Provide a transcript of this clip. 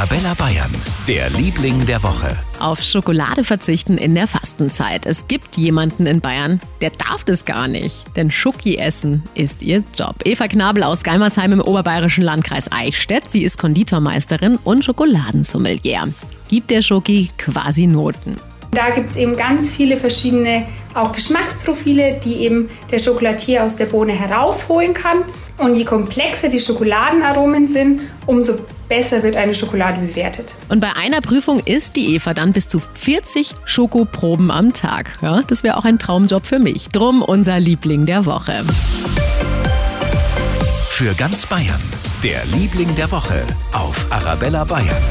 Arabella Bayern, der Liebling der Woche. Auf Schokolade verzichten in der Fastenzeit. Es gibt jemanden in Bayern, der darf das gar nicht. Denn Schoki essen ist ihr Job. Eva Knabel aus Geimersheim im oberbayerischen Landkreis Eichstätt. Sie ist Konditormeisterin und Schokoladensommelier. Gibt der Schoki quasi Noten. Da gibt es eben ganz viele verschiedene auch Geschmacksprofile, die eben der Schokolatier aus der Bohne herausholen kann. Und je komplexer die Schokoladenaromen sind, umso besser wird eine Schokolade bewertet. Und bei einer Prüfung isst die Eva dann bis zu 40 Schokoproben am Tag. Ja, das wäre auch ein Traumjob für mich. Drum unser Liebling der Woche. Für ganz Bayern, der Liebling der Woche auf Arabella Bayern.